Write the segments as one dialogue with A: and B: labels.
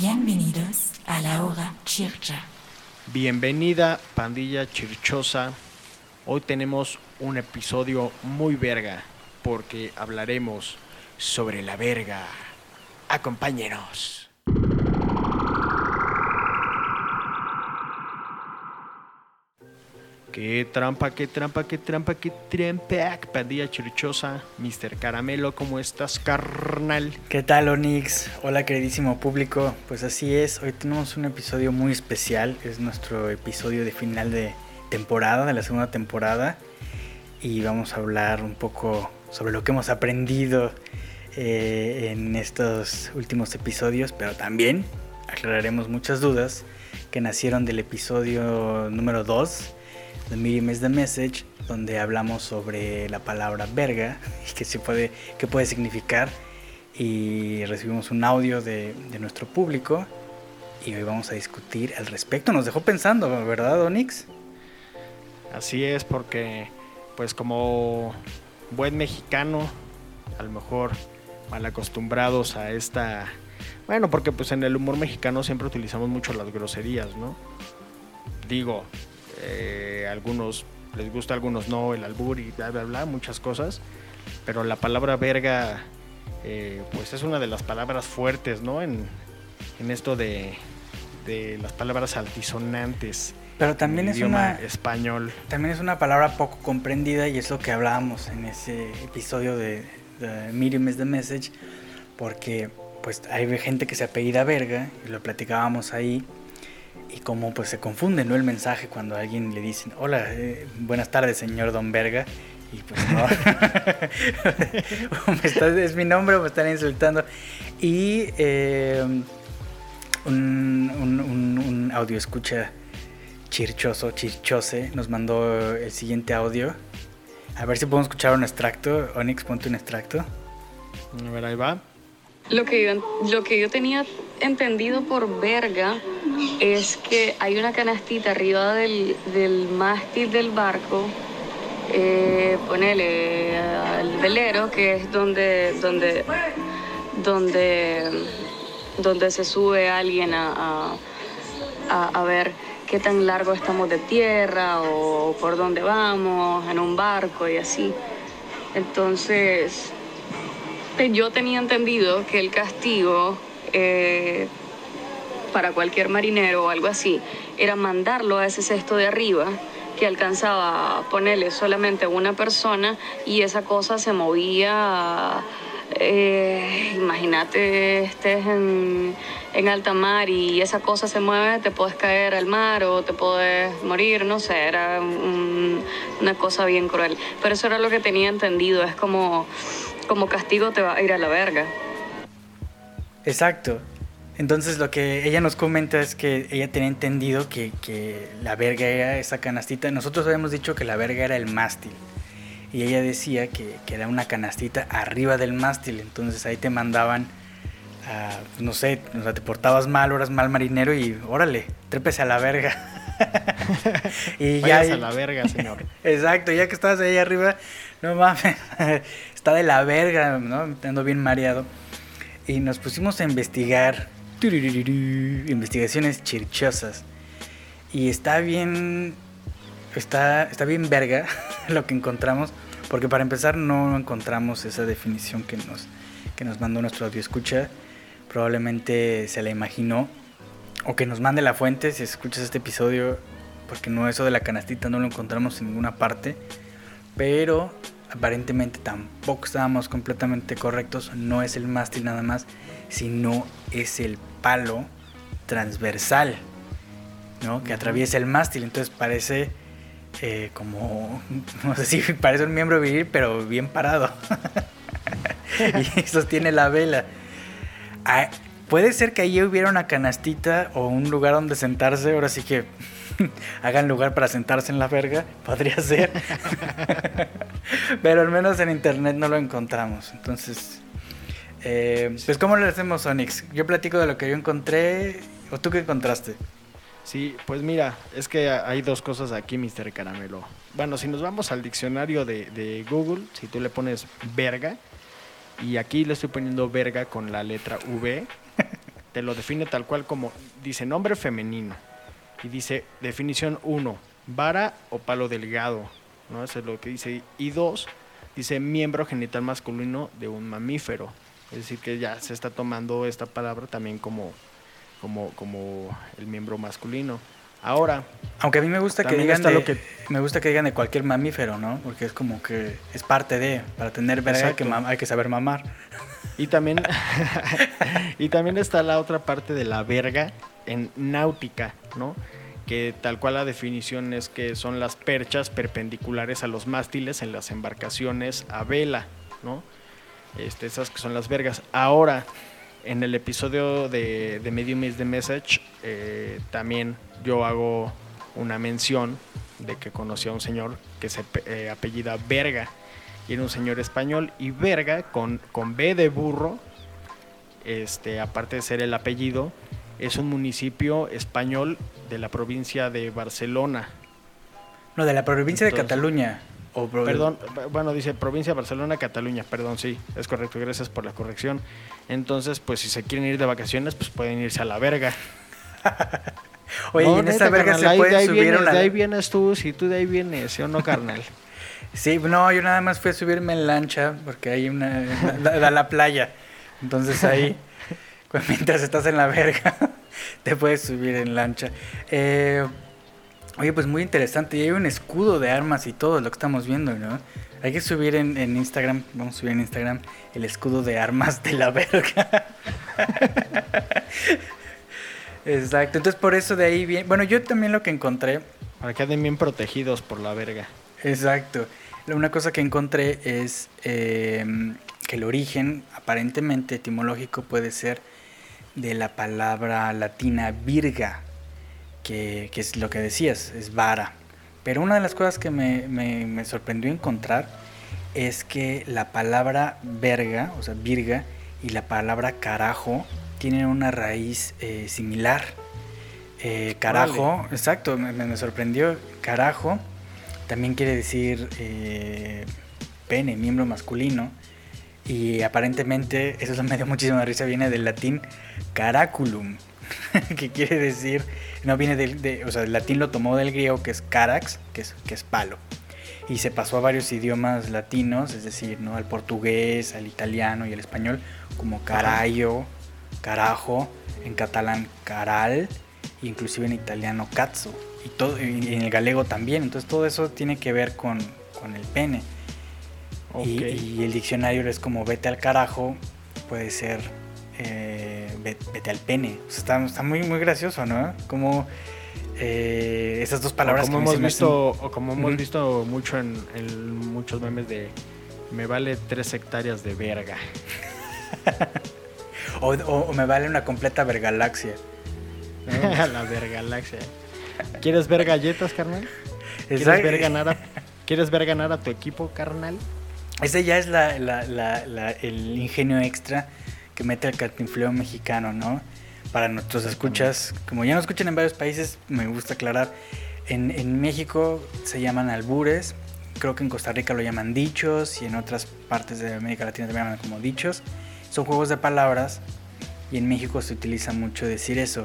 A: Bienvenidos a la hora chircha.
B: Bienvenida, pandilla chirchosa. Hoy tenemos un episodio muy verga porque hablaremos sobre la verga. Acompáñenos. Qué trampa, qué trampa, qué trampa, qué trampa. Pandilla chirchosa, Mr. Caramelo, ¿cómo estás, carnal?
C: ¿Qué tal, Onix? Hola, queridísimo público. Pues así es, hoy tenemos un episodio muy especial. Es nuestro episodio de final de temporada, de la segunda temporada. Y vamos a hablar un poco sobre lo que hemos aprendido eh, en estos últimos episodios, pero también aclararemos muchas dudas que nacieron del episodio número 2 The Medium is the Message, donde hablamos sobre la palabra verga y qué, se puede, qué puede significar. Y recibimos un audio de, de, nuestro público y hoy vamos a discutir al respecto. Nos dejó pensando, ¿verdad, Onix?
B: Así es, porque pues como buen mexicano, a lo mejor mal acostumbrados a esta... Bueno, porque pues en el humor mexicano siempre utilizamos mucho las groserías, ¿no? Digo, eh, algunos les gusta, algunos no, el albur y bla, bla, bla, muchas cosas. Pero la palabra verga, eh, pues es una de las palabras fuertes, ¿no? En, en esto de, de, las palabras altisonantes.
C: Pero también es una
B: español.
C: También es una palabra poco comprendida y es lo que hablábamos en ese episodio de, de Medium is the Message, porque pues hay gente que se apellida verga y lo platicábamos ahí y como pues se confunde ¿no? el mensaje cuando a alguien le dicen, hola, eh, buenas tardes señor Don Verga. Y pues no, es mi nombre o me están insultando. Y eh, un, un, un, un, audio escucha chirchoso, chirchose, nos mandó el siguiente audio. A ver si podemos escuchar un extracto. Onyx, ponte un extracto.
B: A ver, ahí va.
D: Lo que yo, lo que yo tenía entendido por verga es que hay una canastita arriba del, del mástil del barco, eh, ponele al velero, que es donde, donde, donde, donde se sube alguien a, a, a ver qué tan largo estamos de tierra o por dónde vamos en un barco y así. Entonces, yo tenía entendido que el castigo eh, para cualquier marinero o algo así era mandarlo a ese cesto de arriba que alcanzaba a ponerle solamente una persona y esa cosa se movía. Eh, imagínate, estés en, en, alta mar y esa cosa se mueve, te puedes caer al mar o te puedes morir, no sé, era un, una cosa bien cruel. Pero eso era lo que tenía entendido, es como, como castigo te va a ir a la verga.
C: Exacto. Entonces lo que ella nos comenta es que ella tenía entendido que, que, la verga era esa canastita. Nosotros habíamos dicho que la verga era el mástil. Y ella decía que, que era una canastita arriba del mástil. Entonces ahí te mandaban, a, no sé, o sea, te portabas mal, eras mal marinero y órale, trépese a la verga.
B: y ya a la verga, señor.
C: Exacto, ya que estabas ahí arriba, no mames, está de la verga, ¿no? Ando bien mareado. Y nos pusimos a investigar investigaciones chirchosas. Y está bien. Está, está bien verga lo que encontramos. Porque para empezar no encontramos esa definición que nos, que nos mandó nuestro audio escucha. Probablemente se la imaginó. O que nos mande la fuente si escuchas este episodio. Porque no eso de la canastita no lo encontramos en ninguna parte. Pero aparentemente tampoco estábamos completamente correctos. No es el mástil nada más, sino es el palo transversal, ¿no? Que atraviesa el mástil. Entonces parece eh, como, no sé si parece un miembro viril, pero bien parado. y sostiene la vela. Ah, puede ser que allí hubiera una canastita o un lugar donde sentarse. Ahora sí que hagan lugar para sentarse en la verga. Podría ser. pero al menos en internet no lo encontramos. Entonces eh, pues, ¿cómo lo hacemos, Onyx? Yo platico de lo que yo encontré. ¿O tú qué encontraste?
B: Sí, pues mira, es que hay dos cosas aquí, Mr. Caramelo. Bueno, si nos vamos al diccionario de, de, Google, si tú le pones verga, y aquí le estoy poniendo verga con la letra V, te lo define tal cual como dice nombre femenino y dice definición 1, vara o palo delgado, ¿no? Eso es lo que dice. Y 2, dice miembro genital masculino de un mamífero. Es decir, que ya se está tomando esta palabra también como, como, como el miembro masculino. Ahora,
C: Aunque a mí me gusta que digan de,
B: lo que-
C: me gusta que digan de cualquier mamífero, ¿no? Porque es como que es parte de para tener verga hay que, hay que saber mamar.
B: y también, y también está la otra parte de la verga en náutica, ¿no? Que tal cual la definición es que son las perchas perpendiculares a los mástiles en las embarcaciones a vela, ¿no? Este, esas que son las vergas. Ahora, en el episodio de, de Medium is the Message, eh, también yo hago una mención de que conocí a un señor que se eh, apellida Verga. Y era un señor español. Y Verga, con, con B de burro, este, aparte de ser el apellido, es un municipio español de la provincia de Barcelona.
C: No, de la provincia de Cataluña. O
B: Perdón, bueno, dice provincia de Barcelona, Cataluña, perdón, sí, es correcto, gracias por la corrección. Entonces, pues si se quieren ir de vacaciones, pues pueden irse a la verga.
C: Oye,
B: No,
C: y en esta verga
B: carnal,
C: se
B: ahí- de
C: puede
B: ahí
C: subir
B: vienes,
C: una...
B: De ahí vienes tú, si tú de ahí vienes, ¿sí o no, carnal?
C: Sí, no, yo nada más fui a subirme en lancha porque hay una... da, la playa. Entonces ahí, mientras estás en la verga, te puedes subir en lancha. Eh, oye, pues muy interesante. Y hay un escudo de armas y todo lo que estamos viendo, ¿no? Hay que subir en, en Instagram, vamos a subir en Instagram el escudo de armas de la verga. Exacto, entonces por eso de ahí viene... Bueno, yo también lo que encontré
B: Para que queden bien protegidos por la verga.
C: Exacto. Una cosa que encontré es eh, que el origen aparentemente etimológico puede ser de la palabra latina virga, que, que es lo que decías, es vara. Pero una de las cosas que me, me- me sorprendió encontrar es que la palabra verga, o sea, virga, y la palabra carajo tienen una raíz eh, similar. Eh, carajo, exacto, me, me- me sorprendió. Carajo también quiere decir eh, pene, miembro masculino. Y aparentemente, eso me dio muchísima risa, viene del latín caraculum, que quiere decir, no viene del, de, o sea, el latín lo tomó del griego que es carax, que es, que es palo. Y se pasó a varios idiomas latinos, es decir, ¿no? al portugués, al italiano y al español, como carallo, carajo, en catalán caral, e inclusive en italiano cazzo, y, todo, y en el galego también. Entonces todo eso tiene que ver con, con el pene. Y, y el diccionario es como vete al carajo, puede ser eh, ve- vete al pene. O sea, está, está muy, muy gracioso, ¿no? Como eh, esas dos palabras
B: como
C: que
B: hemos visto, o como hemos visto mucho en, en muchos memes de me vale tres hectáreas de verga.
C: o, o- o me vale una completa vergalaxia.
B: la vergalaxia. ¿Quieres ver galletas, carnal? ¿Quieres ver ganar a, ¿Quieres ver ganar a tu equipo, carnal?
C: Ese ya es el ingenio extra que mete el cantinfleo mexicano, ¿no? Para nuestros escuchas, como ya nos escuchan en varios países, me gusta aclarar, en, en México se llaman albures, creo que en Costa Rica lo llaman dichos y en otras partes de América Latina también llaman como dichos. Son juegos de palabras y en México se utiliza mucho decir eso,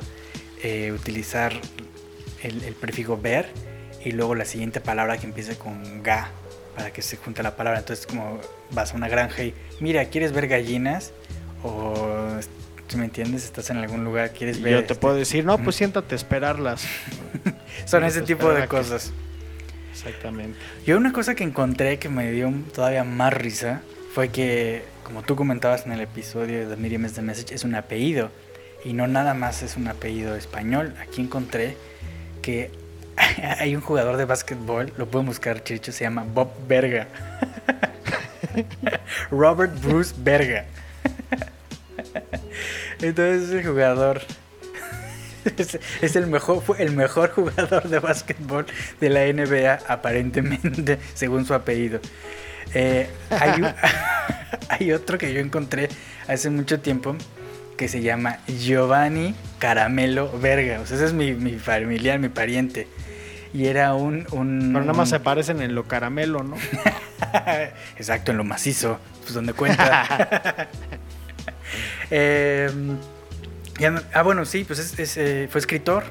C: eh, utilizar el, el prefijo ver y luego la siguiente palabra que empiece con ga para que se junte la palabra. Entonces, como vas a una granja y mira, ¿quieres ver gallinas? O, me entiendes, estás en algún lugar, ¿quieres
B: Y
C: ver?
B: yo te
C: este?
B: puedo decir, no, pues siéntate a esperarlas.
C: Son ese tipo de
B: espera que-
C: cosas.
B: Exactamente.
C: Yo una cosa que encontré que me dio todavía más risa fue que, como tú comentabas en el episodio de Miriam is the Message, es un apellido. Y no nada más es un apellido español. Aquí encontré que hay un jugador de básquetbol, lo pueden buscar, Chicho, se llama Bob Berga. Robert Bruce Berga. Entonces ese jugador es, el mejor, fue el mejor jugador de básquetbol de la NBA, aparentemente, según su apellido. Eh, hay otro que yo encontré hace mucho tiempo que se llama Giovanni Caramelo Verga. O sea, ese es mi, mi familiar, mi pariente. Y era un... un
B: Pero nada más se parecen en lo caramelo, ¿no?
C: Exacto, en lo macizo, pues donde cuenta. Eh, Ya no- ah, bueno, sí, pues es- es, eh, fue escritor,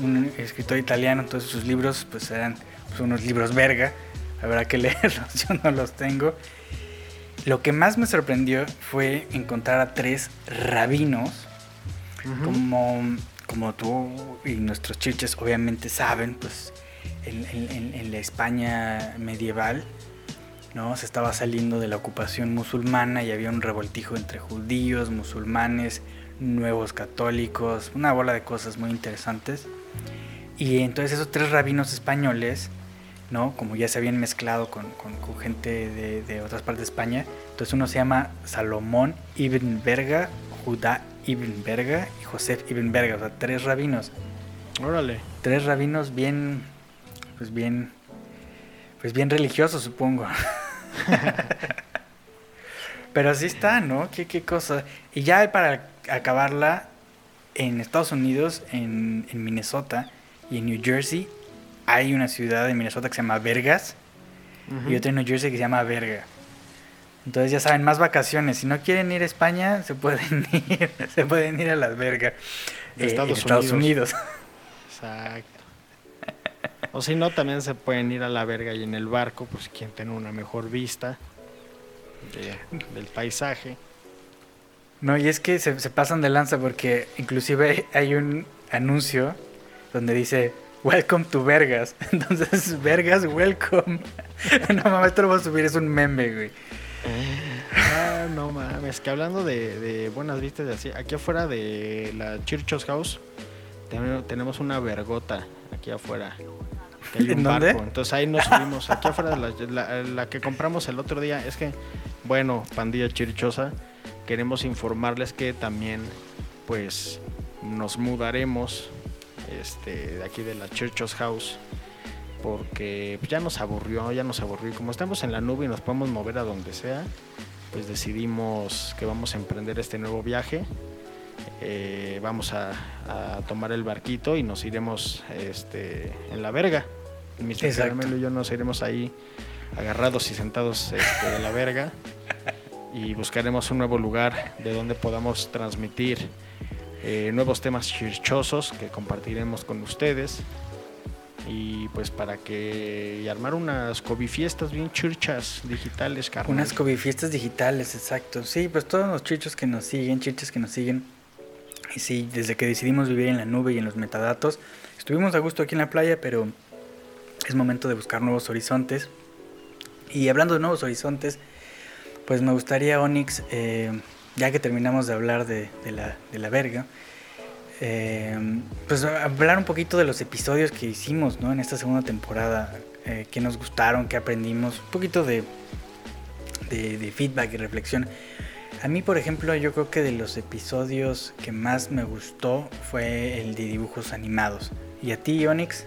C: un escritor italiano, entonces sus libros pues eran pues, unos libros verga, habrá que leerlos, yo no los tengo. Lo que más me sorprendió fue encontrar a tres rabinos, como, como tú y nuestros chiches obviamente saben, pues en, en- en- la España medieval, ¿no? Se estaba saliendo de la ocupación musulmana y había un revoltijo entre judíos, musulmanes, nuevos católicos, una bola de cosas muy interesantes. Y entonces esos tres rabinos españoles, ¿no? Como ya se habían mezclado con, con- con gente de, de otras partes de España, entonces uno se llama Salomón ibn Berga, Judá ibn Berga y José ibn Berga, o sea, tres rabinos.
B: Órale.
C: Tres rabinos bien, pues bien, pues bien religiosos, supongo. Pero así está, ¿no? ¿Qué, qué cosa. Y ya para acabarla, en Estados Unidos, en, en Minnesota y en New Jersey, hay una ciudad en Minnesota que se llama Vergas y otra en New Jersey que se llama Verga. Entonces ya saben, más vacaciones. Si no quieren ir a España, se pueden ir, se pueden ir a las Vergas.
B: De
C: eh,
B: Estados Unidos.
C: Unidos.
B: Exacto. O si no, también se pueden ir a la verga y en el barco, pues quien tenga una mejor vista de- del paisaje.
C: No, y es que se, se pasan de lanza porque inclusive hay un anuncio donde dice Welcome to Vergas. Entonces, Vergas, welcome. no mames, esto lo voy a subir, es un meme, güey.
B: Ah, no mames, que hablando de, de buenas vistas, de así, aquí afuera de la Churchos House ten- tenemos una vergota aquí afuera. que hay un
C: ¿En dónde?
B: barco, Entonces ahí nos subimos, aquí afuera de la, la- la que compramos el otro día. Es que, bueno, pandilla chirchosa, queremos informarles que también, pues, nos mudaremos este, de aquí de la Churchos House porque pues, ya nos aburrió, ya nos aburrió. Y como estamos en la nube y nos podemos mover a donde sea, pues decidimos que vamos a emprender este nuevo viaje. Eh, vamos a, a tomar el barquito y nos iremos este, en la verga. Mr.
C: Exacto.
B: Caramelo y yo nos iremos ahí agarrados y sentados este, de la verga y buscaremos un nuevo lugar de donde podamos transmitir eh, nuevos temas chirchosos que compartiremos con ustedes y pues para que y armar unas cobifiestas bien churchas digitales, carnal.
C: Unas cobifiestas digitales, exacto. Sí, pues todos los chichos que nos siguen, chiches que nos siguen. Y sí, desde que decidimos vivir en la nube y en los metadatos, estuvimos a gusto aquí en la playa, pero es momento de buscar nuevos horizontes. Y hablando de nuevos horizontes, pues me gustaría, Onyx, eh, ya que terminamos de hablar de la, de la verga, eh, pues hablar un poquito de los episodios que hicimos ¿no? en esta segunda temporada, eh, que nos gustaron, que aprendimos, un poquito de, de, de feedback y reflexión. A mí, por ejemplo, yo creo que de los episodios que más me gustó fue el de dibujos animados. ¿Y a ti, Onyx?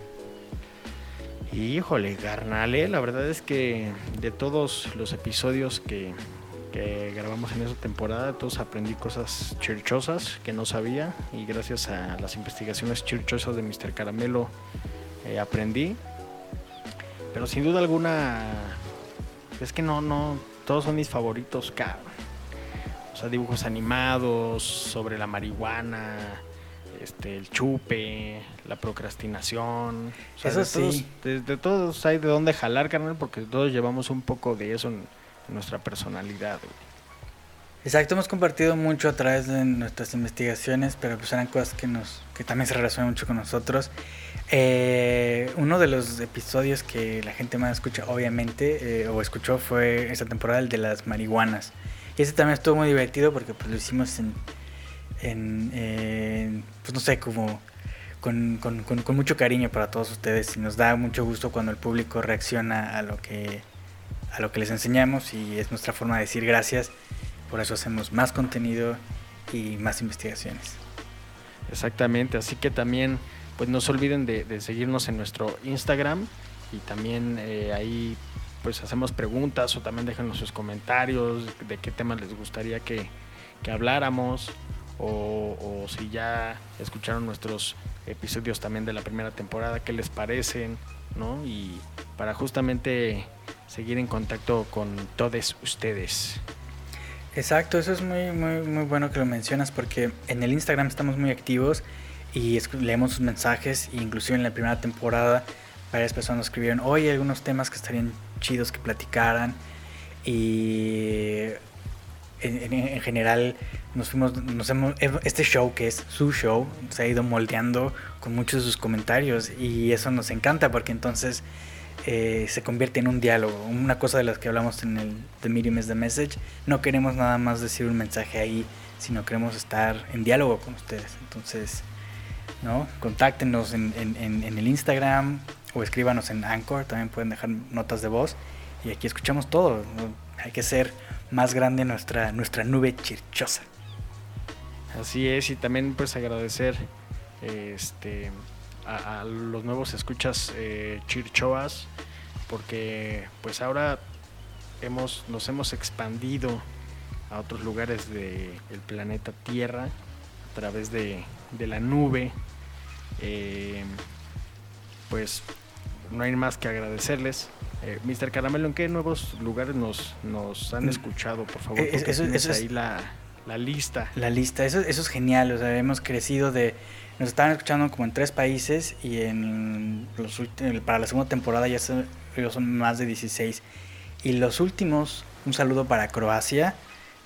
B: Híjole, carnal, eh, la verdad es que de todos los episodios que, que grabamos en esa temporada, todos aprendí cosas chirchosas que no sabía y gracias a las investigaciones chirchosas de Mr. Caramelo eh, aprendí. Pero sin duda alguna, es que no, no, todos son mis favoritos, cabrón. O sea, dibujos animados sobre la marihuana, este, el chupe, la procrastinación. O sea,
C: Eso
B: de todos-
C: sí.
B: de, de todos hay de dónde jalar, carnal, porque todos llevamos un poco de eso en nuestra personalidad.
C: Exacto, hemos compartido mucho a través de nuestras investigaciones, pero pues eran cosas que nos que también se relacionan mucho con nosotros. Eh, uno de los episodios que la gente más escucha, obviamente, eh, o escuchó, fue esta temporada, el de las marihuanas. Y ese también estuvo muy divertido porque pues, lo hicimos en, pues no sé, como con, con- con- con mucho cariño para todos ustedes y nos da mucho gusto cuando el público reacciona a lo que a lo que les enseñamos y es nuestra forma de decir gracias. Por eso hacemos más contenido y más investigaciones.
B: Exactamente, así que también pues no se olviden de, seguirnos en nuestro Instagram y también eh, ahí pues hacemos preguntas o también déjenos sus comentarios de qué temas les gustaría que, que habláramos o, o si ya escucharon nuestros episodios también de la primera temporada, qué les parecen, ¿no? Y para justamente seguir en contacto con todos ustedes.
C: Exacto, eso es muy, muy, muy bueno que lo mencionas porque en el Instagram estamos muy activos y leemos sus mensajes, e inclusive en la primera temporada varias personas escribieron, oye, algunos temas que estarían chidos que platicaran y en general nos fuimos, nos hemos, este show que es su show se ha ido moldeando con muchos de sus comentarios y eso nos encanta porque entonces eh, se convierte en un diálogo. Una cosa de las que hablamos en el The Medium is the Message, no queremos nada más decir un mensaje ahí, sino queremos estar en diálogo con ustedes. Entonces, ¿no? Contáctenos en, en- el Instagram o escríbanos en Anchor, también pueden dejar notas de voz y aquí escuchamos todo. Hay que ser más grande nuestra, nuestra nube chirchosa.
B: Así es, y también pues agradecer este, a, a los nuevos escuchas eh, chirchoas, porque pues ahora hemos, nos hemos expandido a otros lugares del planeta Tierra a través de, de la nube. Eh, pues no hay más que agradecerles. Eh, Mr. Caramelo, ¿en qué nuevos lugares nos, nos han
C: Mm.
B: escuchado, por favor?
C: Eh, eso-
B: tienes
C: eso es-
B: ahí la, la lista.
C: La lista, eso, eso es genial, o sea, hemos crecido de... Nos estaban escuchando como en tres países y en los para la segunda temporada ya son, son más de 16. Y los últimos, un saludo para Croacia,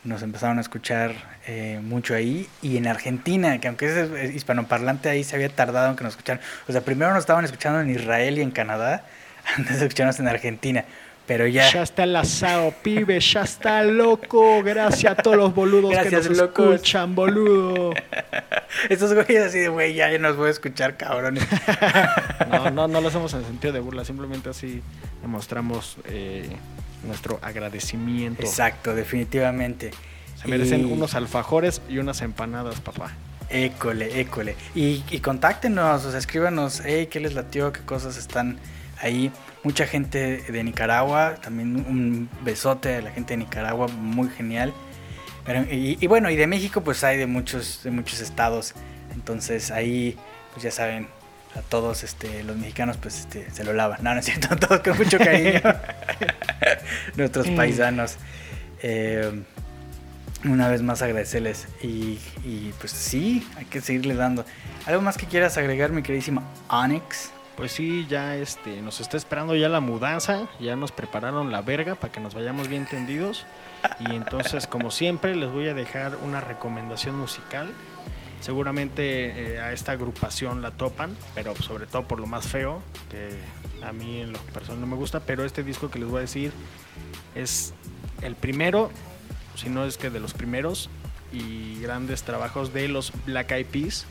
C: nos empezaron a escuchar eh, mucho ahí. Y en Argentina, que aunque es hispanoparlante ahí se había tardado en que nos escucharan. O sea, primero nos estaban escuchando en Israel y en Canadá, antes de escucharnos en Argentina. Pero ya...
B: Ya está el asado, pibe, ya está loco. Gracias a todos los boludos
C: Gracias,
B: que nos
C: locos.
B: escuchan, boludo.
C: Estos güeyes así de, güey, ya nos voy a escuchar, cabrones.
B: No, no, no lo hacemos en sentido de burla, simplemente así demostramos eh, nuestro agradecimiento.
C: Exacto, definitivamente.
B: Se merecen
C: Y-
B: unos alfajores y unas empanadas, papá.
C: École, école. Y, y contáctenos, o sea, escríbanos, hey, ¿qué les latió? ¿Qué cosas están ahí? Mucha gente de Nicaragua, también un besote a la gente de Nicaragua, muy genial. Pero, y, y bueno, y de México pues hay de muchos, de muchos estados. Entonces ahí, pues ya saben, a todos este, los mexicanos pues este, se lo lavan. No, no es cierto, todos con mucho cariño. Nuestros paisanos. Eh, una vez más agradecerles y, y, pues sí, hay que seguirle dando. ¿Algo más que quieras agregar, mi queridísima Onyx?
B: Pues sí, ya este, nos está esperando ya la mudanza, ya nos prepararon la verga para que nos vayamos bien tendidos. Y entonces, como siempre, les voy a dejar una recomendación musical. Seguramente eh, a esta agrupación la topan, pero sobre todo por lo más feo, que a mí en lo personal no me gusta, pero este disco que les voy a decir es el primero, si no es que de los primeros, y grandes trabajos de los Black Eyed Peas.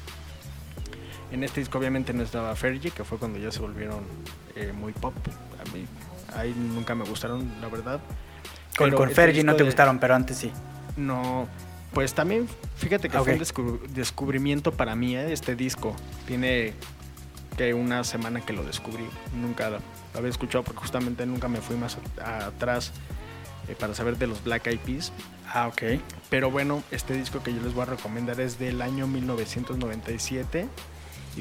B: En este disco obviamente no estaba Fergie, que fue cuando ya se volvieron eh, muy pop. A mí ahí nunca me gustaron, la verdad.
C: Con, con
B: este
C: Fergie no te
B: de-
C: gustaron, pero antes sí.
B: No, pues también fíjate que
C: Ok.
B: fue un descu- descubrimiento para mí eh, este disco. Tiene que una semana que lo descubrí. Nunca lo había escuchado porque justamente nunca me fui más a- atrás eh, para saber de los Black Eyed Peas.
C: Ah, ok.
B: Pero bueno, este disco que yo les voy a recomendar es del año 1997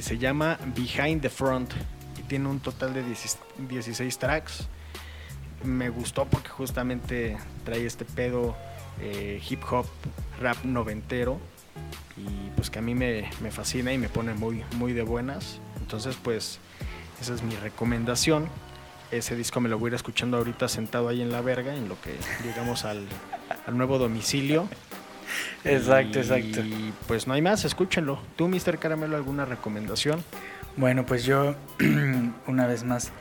B: se llama Behind the Front y tiene un total de 16 16 tracks. Me gustó porque justamente trae este pedo eh, hip hop, rap noventero y pues que a mí me, me fascina y me pone muy, muy de buenas. Entonces pues esa es mi recomendación. Ese disco me lo voy a ir escuchando ahorita sentado ahí en la verga, en lo que llegamos al, al nuevo domicilio.
C: Exacto,
B: Y,
C: exacto.
B: pues no hay más, escúchenlo. ¿Tú, Mr. Caramelo, alguna recomendación?
C: Bueno, pues yo, una vez más,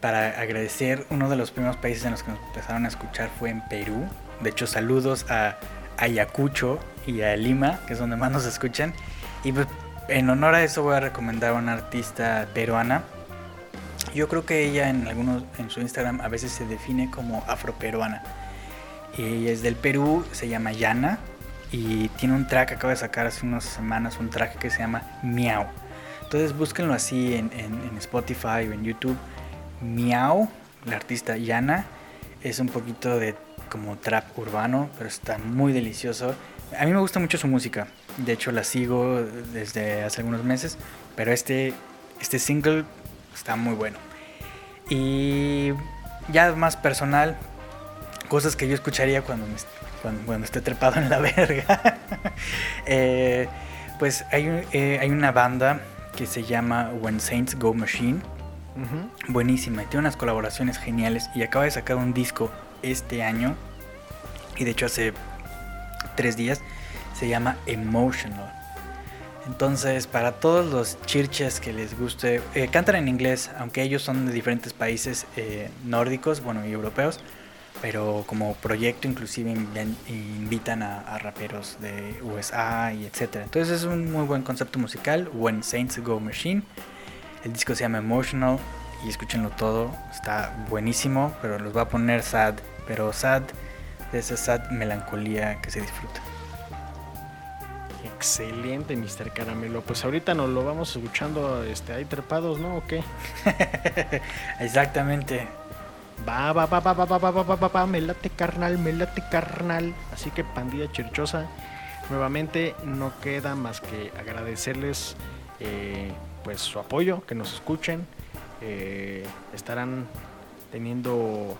C: para agradecer, uno de los primeros países en los que nos empezaron a escuchar fue en Perú. De hecho, saludos a Ayacucho y a Lima, que es donde más nos escuchan. Y pues, en honor a eso voy a recomendar a una artista peruana. Yo creo que ella en algunos en su Instagram a veces se define como afroperuana. Y ella es del Perú, se llama Yana y tiene un track, acaba de sacar hace unas semanas un track que se llama Miau. Entonces búsquenlo así en, Spotify o en YouTube. Miau, la artista Yana, es un poquito de como trap urbano, pero está muy delicioso. A mí me gusta mucho su música. De hecho la sigo desde hace algunos meses, pero este, este single está muy bueno. Y ya más personal, cosas que yo escucharía cuando, me- cuando, cuando esté trepado en la verga. Eh, pues hay, eh, hay una banda que se llama When Saints Go Machine. Buenísima, y tiene unas colaboraciones geniales y acaba de sacar un disco este año y de hecho hace tres días se llama Emotional. Entonces, para todos los chirches que les guste, eh, cantan en inglés, aunque ellos son de diferentes países eh, nórdicos, bueno, y europeos, pero como proyecto inclusive invitan a, a raperos de USA y etcétera. Entonces es un muy buen concepto musical, When Saints Go Machine. El disco se llama Emotional y escúchenlo todo, está buenísimo, pero los va a poner sad, pero sad de esa sad melancolía que se disfruta.
B: Excelente, Mr. Caramelo. Pues ahorita nos lo vamos escuchando este, ahí trepados, ¿no? ¿O qué?
C: Exactamente.
B: Va, va, va, va, va, va, va, va, va, va, me late carnal, me late carnal. Así que pandilla chirchosa, nuevamente no queda más que agradecerles eh, pues su apoyo, que nos escuchen. Eh, estarán teniendo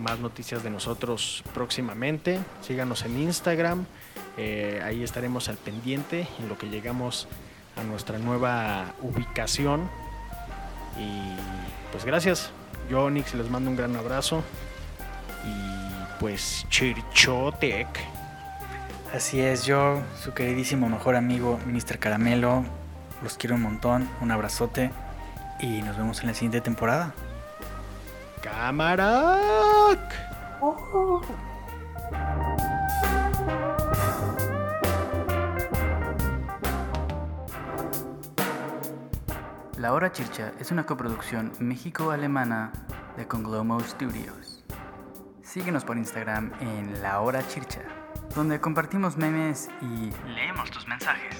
B: más noticias de nosotros próximamente. Síganos en Instagram, eh, ahí estaremos al pendiente en lo que llegamos a nuestra nueva ubicación. Y pues gracias. Yo, Onyx, les mando un gran abrazo. Y pues, Chirchotec.
C: Así es, yo, su queridísimo mejor amigo, Mr. Caramelo, los quiero un montón, un abrazote y nos vemos en la siguiente temporada.
B: ¡Cámara!
C: La Hora Chircha es una coproducción México-Alemana de Conglomo Studios. Síguenos por Instagram en La Hora Chircha, donde compartimos memes y leemos tus mensajes.